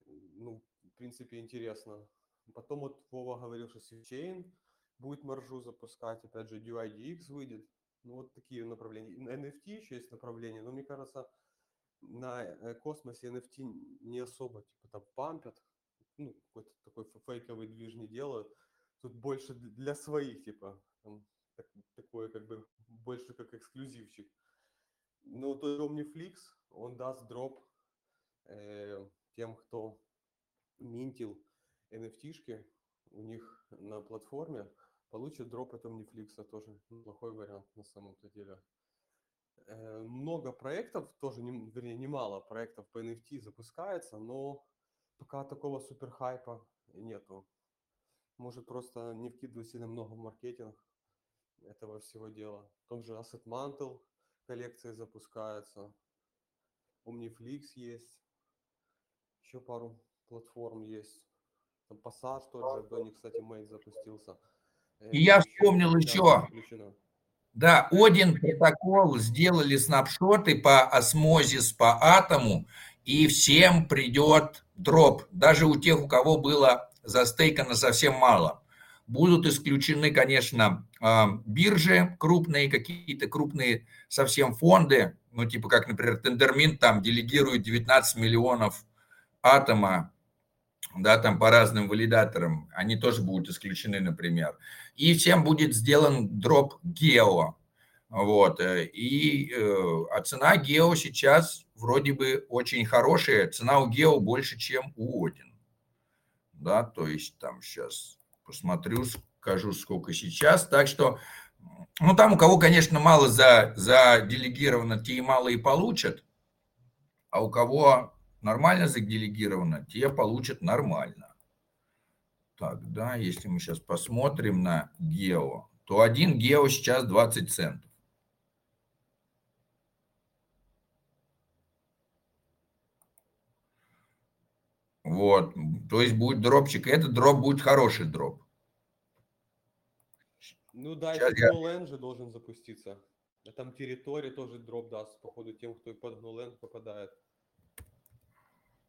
Speaker 2: Ну, в принципе, интересно. Потом вот Вова говорил, что SwiftChain будет маржу запускать, опять же, DUIDX выйдет. Ну, вот такие направления. На NFT еще есть направление, но мне кажется, на э, космосе NFT не особо, типа, там пампят. Ну, какой-то такой фейковый движ не делают. Тут больше для своих, типа, там, так- такое как бы больше как эксклюзивчик. Ну, то есть Omniflix, он даст дроп э, тем, кто минтил NFT-шки у них на платформе, получит дроп от Omniflix, тоже неплохой вариант на самом-то деле. Э, Много проектов, тоже, не, вернее, немало проектов по NFT запускается, но пока такого супер хайпа нету. Может просто не вкидывать сильно много в маркетинг этого всего дела. В том же Asset Mantle коллекции запускается, Omniflix есть, еще пару платформ есть. Там Passage тот же, до них, кстати, Мейт запустился. Э,
Speaker 3: И я вспомнил еще.
Speaker 2: подключено.
Speaker 3: Да, Один протокол сделали снапшоты по осмозис, по атому, и всем придет дроп. Даже у тех, у кого было застейкано совсем мало. Будут исключены, конечно, а, биржи крупные, какие-то крупные совсем фонды, ну, типа как, например, Тендермин там делегирует 19 миллионов атома, да, там по разным валидаторам, они тоже будут исключены, например. И всем будет сделан дроп гео. Вот. э, И, э, а цена гео сейчас вроде бы очень хорошая. Цена у гео больше, чем у Один. Да, то есть там сейчас посмотрю, скажу, сколько сейчас. Так что, ну там у кого, конечно, мало за, заделегировано, те и мало и получат. А у кого нормально заделегировано, те получат нормально. Так, да, если мы сейчас посмотрим на гео, то один гео сейчас 20 центов. Вот, то есть будет дропчик, и этот дроп будет хороший дроп.
Speaker 2: Ну да,
Speaker 3: Щас
Speaker 2: еще
Speaker 3: я-
Speaker 2: же должен запуститься. А там территория тоже дроп даст, походу, тем, кто под GnuLand попадает.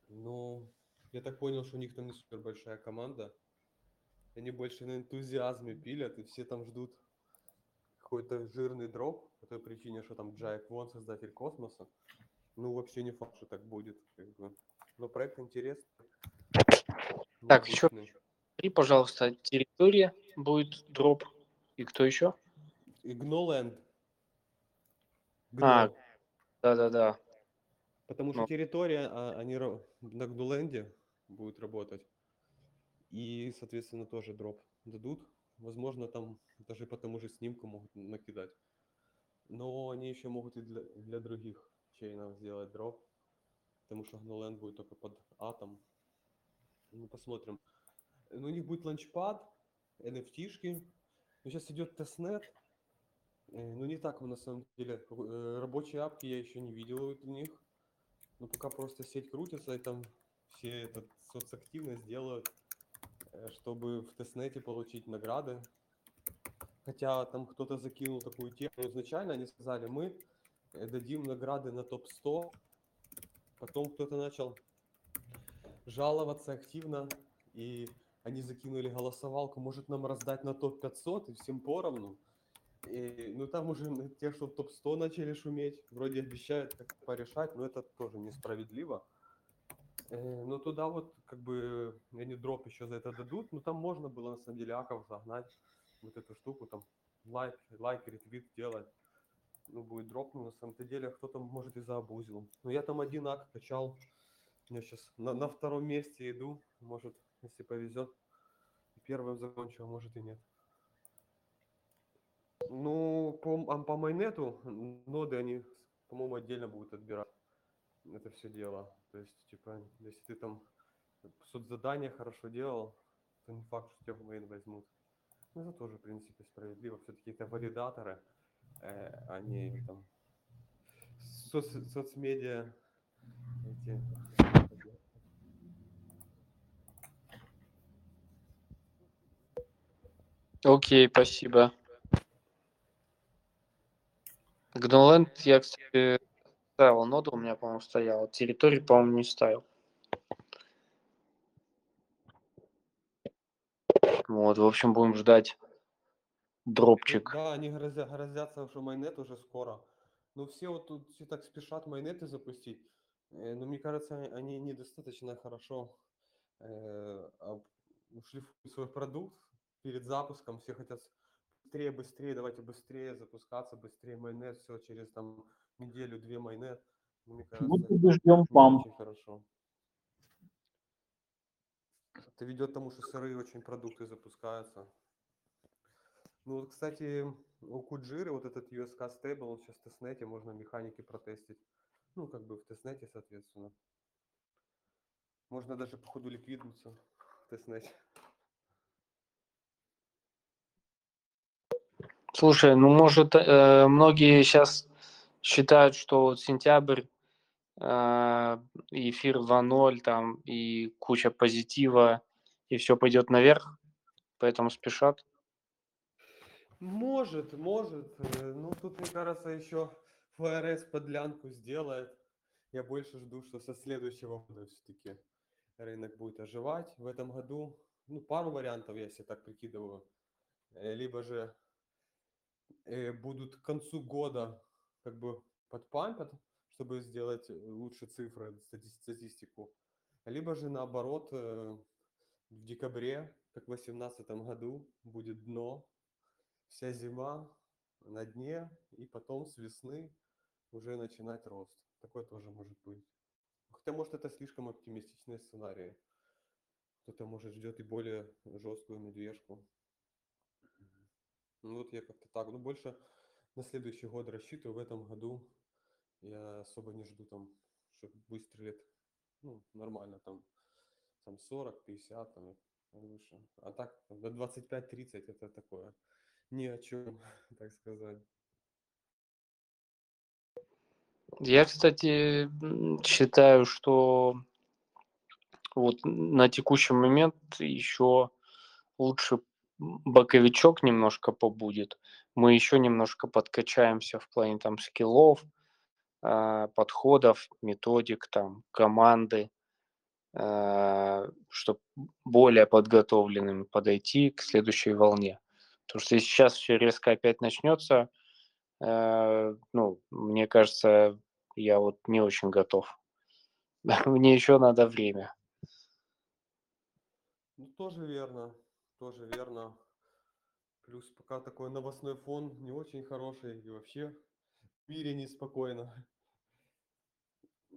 Speaker 2: Ну, я так понял, что у них там не супер большая команда. Они больше на энтузиазме пилят, и все там ждут какой-то жирный дроп, по той причине, что там Джайк Вон, создатель космоса. Ну, вообще не факт, что так будет. как бы. Но проект интересный.
Speaker 1: Так, ещё-
Speaker 2: необычный.
Speaker 1: Смотри, пожалуйста, территория будет дроп. И кто еще?
Speaker 2: И GnuLand.
Speaker 1: А. Да-да-да.
Speaker 2: Потому что
Speaker 1: Ну.
Speaker 2: территория, а, они на Гнуленде будут работать. И, соответственно, тоже дроп дадут. Возможно, там даже по тому же снимку могут накидать. Но они еще могут и для, для других chain ов сделать drop. Потому что GnoLand будет только под атом. Ну, посмотрим. Ну, у них будет launchpad, NFT -шки. Ну, сейчас идет testnet. Э, Ну, не так, на самом деле. Э, Рабочие app ки я еще не видел у них. Ну, пока просто сеть крутится, и там все этот соцактивность делают, э, чтобы в testnet е получить награды. Хотя там кто-то закинул такую тему. Изначально они сказали, мы дадим награды на топ-100. Потом кто-то начал жаловаться активно, и они закинули голосовалку, может нам раздать на топ-500 и всем поровну. И, ну там уже те, что топ-100 начали шуметь, вроде обещают как порешать, но это тоже несправедливо. Э, но туда вот как бы они дроп еще за это дадут, но там можно было на самом деле аков загнать вот эту штуку, там лайк, лайк, ретвит делать. Ну, будет дроп, но на самом-то деле кто-то может и заобузил. Но я там один ак качал, я сейчас на, на втором месте иду, может, если повезет, первым закончу, а может и нет. Ну, по, а по майнету ноды они, по-моему, отдельно будут отбирать это все дело. То есть, типа, если ты там соцзадание хорошо делал, то не факт, что тебя в мейн возьмут. Ну, это тоже, в принципе, справедливо. Все-таки это валидаторы, э, а там соц- соцмедиа эти.
Speaker 1: Окей, спасибо. Гноленд я, кстати, ставил ноду, у меня, по-моему, стояла. Территорию, по-моему, не ставил. Вот, в общем, будем ждать дропчик.
Speaker 2: Да, они грозя- грозятся, что майнет уже скоро. Но все вот тут все так спешат майнеты запустить. Э, Но мне кажется, они недостаточно хорошо э, шлифуют свой продукт перед запуском, все хотят быстрее, быстрее, давайте быстрее запускаться, быстрее майонез, все через там неделю-две майонез.
Speaker 5: Ну, мне кажется, Мы ждем.
Speaker 2: Очень хорошо. Это ведет к тому, что сырые очень продукты запускаются. Ну, вот, кстати, у Куджиры вот этот USK Stable, сейчас в тестнете, можно механики протестить. Ну, как бы в тестнете, соответственно. Можно даже по ходу ликвиднуться в тестнете.
Speaker 1: Слушай, ну может э, многие сейчас считают, что сентябрь, э, эфир 2.0 там и куча позитива, и все пойдет наверх, поэтому спешат.
Speaker 2: Может, может. Э, ну, тут, мне кажется, еще ФРС подлянку сделает. Я больше жду, что со следующего года все-таки рынок будет оживать. В этом году, ну, пару вариантов, себе так прикидываю. Э, либо же э, будут к концу года как бы подпампят, чтобы сделать лучше цифры, статистику. Либо же наоборот, в декабре, как в 2018 году, будет дно, вся зима на дне, и потом с весны уже начинать рост. Такое тоже может быть. Хотя, может, это слишком оптимистичные сценарии. Кто-то, может, ждет и более жесткую медвежку. Ну, вот я как-то так. Ну, больше на следующий год рассчитываю. В этом году я особо не жду там, что выстрелит. Ну, нормально там, там 40, 50, там выше. А так, до 25-30 это такое ни о чем, *laughs* так сказать.
Speaker 1: Я, кстати, считаю, что вот на текущий момент еще лучше боковичок немножко побудет. Мы еще немножко подкачаемся в плане там скиллов, а, подходов, методик, там, команды, а, чтобы более подготовленными подойти к следующей волне. Потому что если сейчас все резко опять начнется, э, ну, мне кажется, я вот не очень готов. *laughs* Мне еще надо время.
Speaker 2: Ну, тоже верно, тоже верно. Плюс пока такой новостной фон не очень хороший и вообще в мире неспокойно.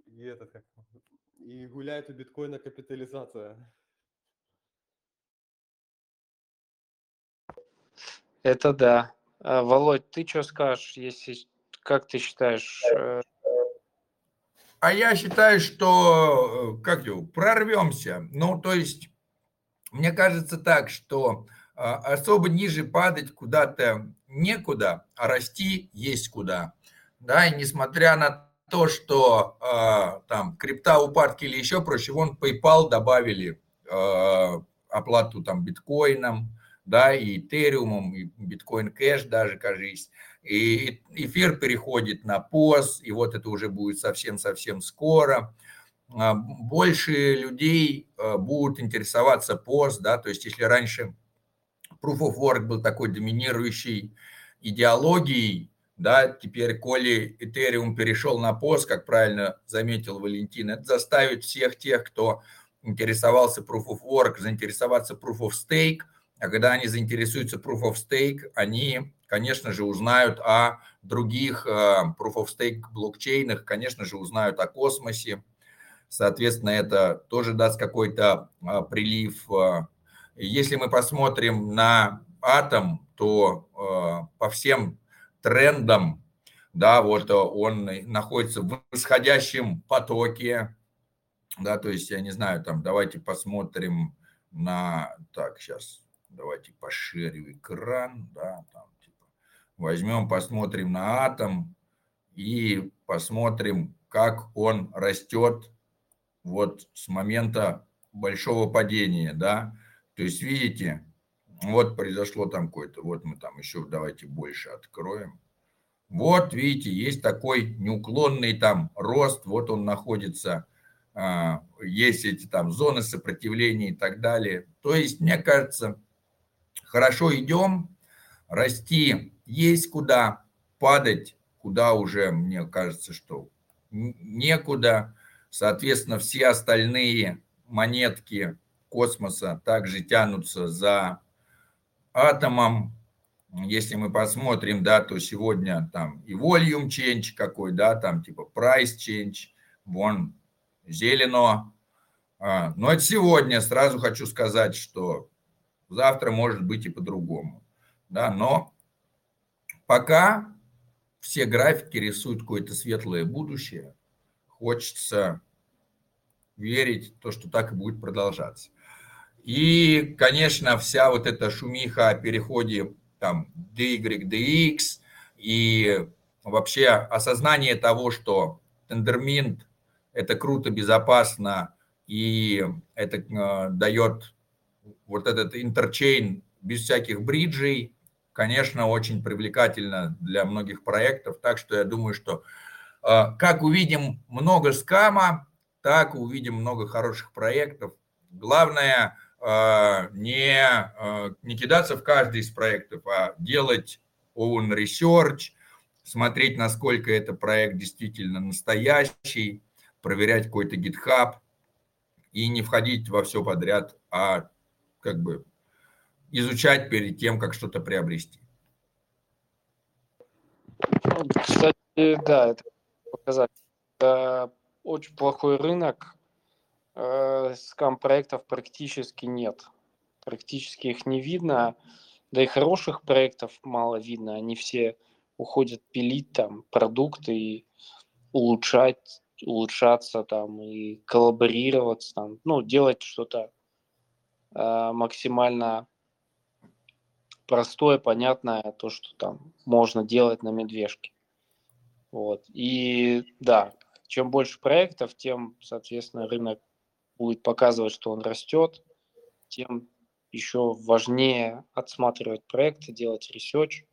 Speaker 2: И этот как и гуляет у биткоина капитализация.
Speaker 1: Это да. А, Володь, ты что скажешь, если как ты считаешь? Э,
Speaker 3: а я считаю, что э, как его, прорвемся. Ну, то есть, мне кажется так, что а, особо ниже падать куда-то некуда, а расти есть куда. Да, и несмотря на то, что э, там крипта упадки или еще проще, вон PayPal добавили э, оплату там биткоином, да, и Этериумом, и биткоин кэш даже, кажись. И эфир переходит на POS, и вот это уже будет совсем-совсем скоро. А, больше людей а, будут интересоваться POS, да, то есть если раньше Proof of Work был такой доминирующей идеологией, да, теперь, коли Ethereum перешел на POS, как правильно заметил Валентин, это заставит всех тех, кто интересовался Proof of Work, заинтересоваться Proof of Stake – а когда они заинтересуются Proof of Stake, они, конечно же, узнают о других э, Proof of Stake блокчейнах, конечно же, узнают о космосе. Соответственно, это тоже даст какой-то э, прилив. Э. Если мы посмотрим на атом, то по всем трендам, да, вот он находится в восходящем потоке, да, то есть, я не знаю, там, давайте посмотрим на, так, сейчас, давайте поширю экран, да, там, типа, возьмем, посмотрим на атом и посмотрим, как он растет вот с момента большого падения, да, то есть, видите, вот произошло там какое-то, вот мы там еще давайте больше откроем. Вот, видите, есть такой неуклонный там рост, вот он находится, а, есть эти там зоны сопротивления и так далее. То есть, мне кажется, хорошо идем, расти есть куда, падать куда уже, мне кажется, что некуда. Соответственно, все остальные монетки космоса также тянутся за атомом. Если мы посмотрим, да, то сегодня там и volume change какой, да, там типа price change, вон зелено. А, но это сегодня, сразу хочу сказать, что завтра может быть и по-другому. Да, но пока все графики рисуют какое-то светлое будущее, хочется верить в то, что так и будет продолжаться. И, конечно, вся вот эта шумиха о переходе там DY, DX и вообще осознание того, что тендерминт – это круто, безопасно, и это э, дает вот этот интерчейн без всяких бриджей, конечно, очень привлекательно для многих проектов. Так что я думаю, что э, как увидим много скама, так увидим много хороших проектов. Главное э, не, э, не кидаться в каждый из проектов, а делать own research, смотреть, насколько это проект действительно настоящий, проверять какой-то GitHub и не входить во все подряд, а как бы изучать перед тем, как что-то приобрести.
Speaker 1: Кстати, да, это показать очень плохой рынок. Э, скам-проектов практически нет. Практически их не видно. Да и хороших проектов мало видно. Они все уходят пилить там продукты и улучшать, улучшаться там и коллаборироваться там, ну, делать что-то максимально простое, понятное, то, что там можно делать на медвежке. Вот. И да, чем больше проектов, тем, соответственно, рынок будет показывать, что он растет, тем еще важнее отсматривать проекты, делать research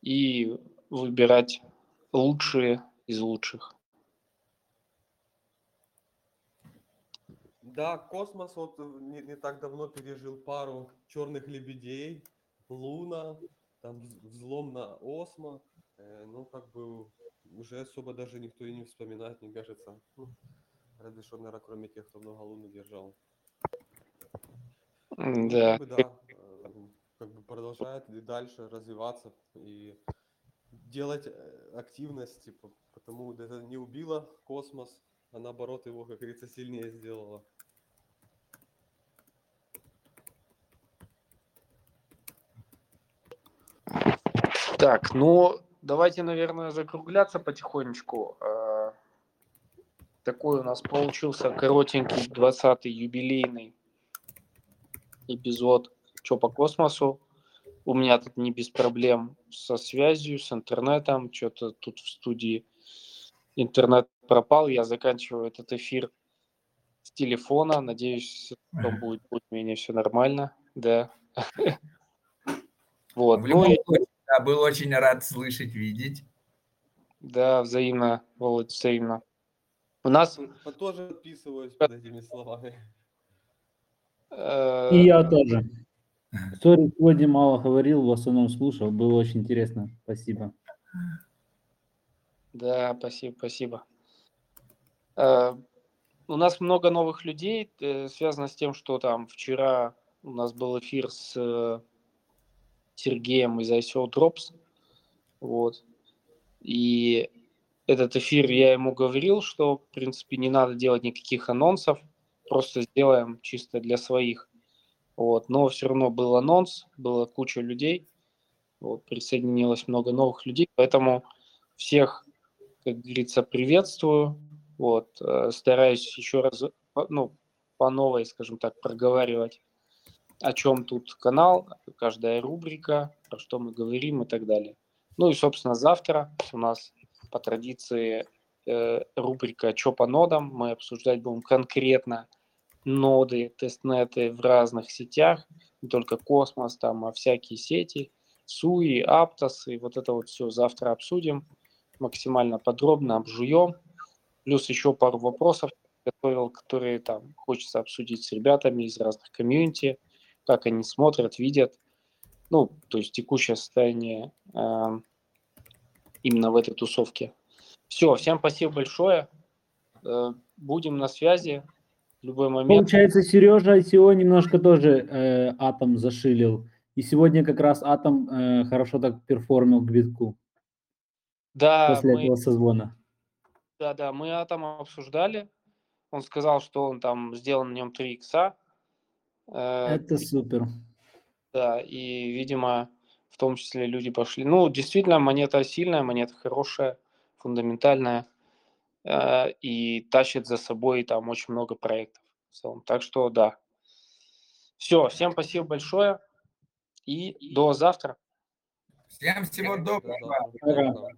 Speaker 1: и выбирать лучшие из лучших.
Speaker 2: Да, космос вот не, не так давно пережил пару черных лебедей, Луна, там взлом на Osmo. Э, ну, как бы уже особо даже никто и не вспоминает, мне кажется. Ну, разве что, наверное, кроме тех, кто много луны держал. Ну,
Speaker 1: да.
Speaker 2: Как бы, да, э, как бы продолжает и дальше развиваться и делать э, активность, типа, потому это не убило космос, а наоборот его, как говорится, сильнее сделало.
Speaker 1: Так, ну давайте, наверное, закругляться потихонечку. А, такой у нас получился коротенький 20-й юбилейный эпизод «Чё по космосу?». У меня тут не без проблем со связью, с интернетом. Что-то тут в студии интернет пропал. Я заканчиваю этот эфир с телефона. Надеюсь, что будет более-менее все нормально. Да. *laughs*
Speaker 3: Вот. Ну да, был очень рад слышать, видеть.
Speaker 1: Да, взаимно, Володь, взаимно. У нас...
Speaker 2: Я тоже подписываюсь под этими словами.
Speaker 5: Э, И я тоже. Сори, сегодня мало говорил, в основном слушал, было очень интересно. Спасибо.
Speaker 1: Да, спасибо, спасибо. Э, у нас много новых людей, э, связано с тем, что там вчера у нас был эфир с Сергеем из ICO Drops. Вот. И этот эфир я ему говорил, что, в принципе, не надо делать никаких анонсов, просто сделаем чисто для своих. Вот. Но все равно был анонс, была куча людей, вот, присоединилось много новых людей, поэтому всех, как говорится, приветствую. Вот, э, стараюсь еще раз, ну, по новой, скажем так, проговаривать о чем тут канал, каждая рубрика, про что мы говорим и так далее. Ну и, собственно, завтра у нас по традиции э, рубрика «Чё по нодам?». Мы обсуждать будем конкретно ноды, тестнеты в разных сетях, не только космос, там, а всякие сети, СУИ, Аптосы, вот это вот все завтра обсудим, максимально подробно обжуем. Плюс еще пару вопросов готовил, которые там хочется обсудить с ребятами из разных комьюнити – как они смотрят, видят, ну, то есть текущее состояние э, именно в этой тусовке. Все, всем спасибо большое. Э, будем на связи. в любой момент.
Speaker 5: Получается, Сережа ICO немножко тоже э, атом зашилил. И сегодня как раз атом э, хорошо так перформил к битку
Speaker 1: Да,
Speaker 5: после
Speaker 1: мы,
Speaker 5: этого созвона.
Speaker 1: да, да, мы атом обсуждали. Он сказал, что он там сделал на нем 3 икса. Э,
Speaker 5: Это супер.
Speaker 1: Да, и, видимо, в том числе люди пошли. Ну, действительно, монета сильная, монета хорошая, фундаментальная э, и тащит за собой там очень много проектов в целом. Так что да. Все, всем спасибо большое и до завтра.
Speaker 3: Всем всего
Speaker 2: До
Speaker 3: доброго.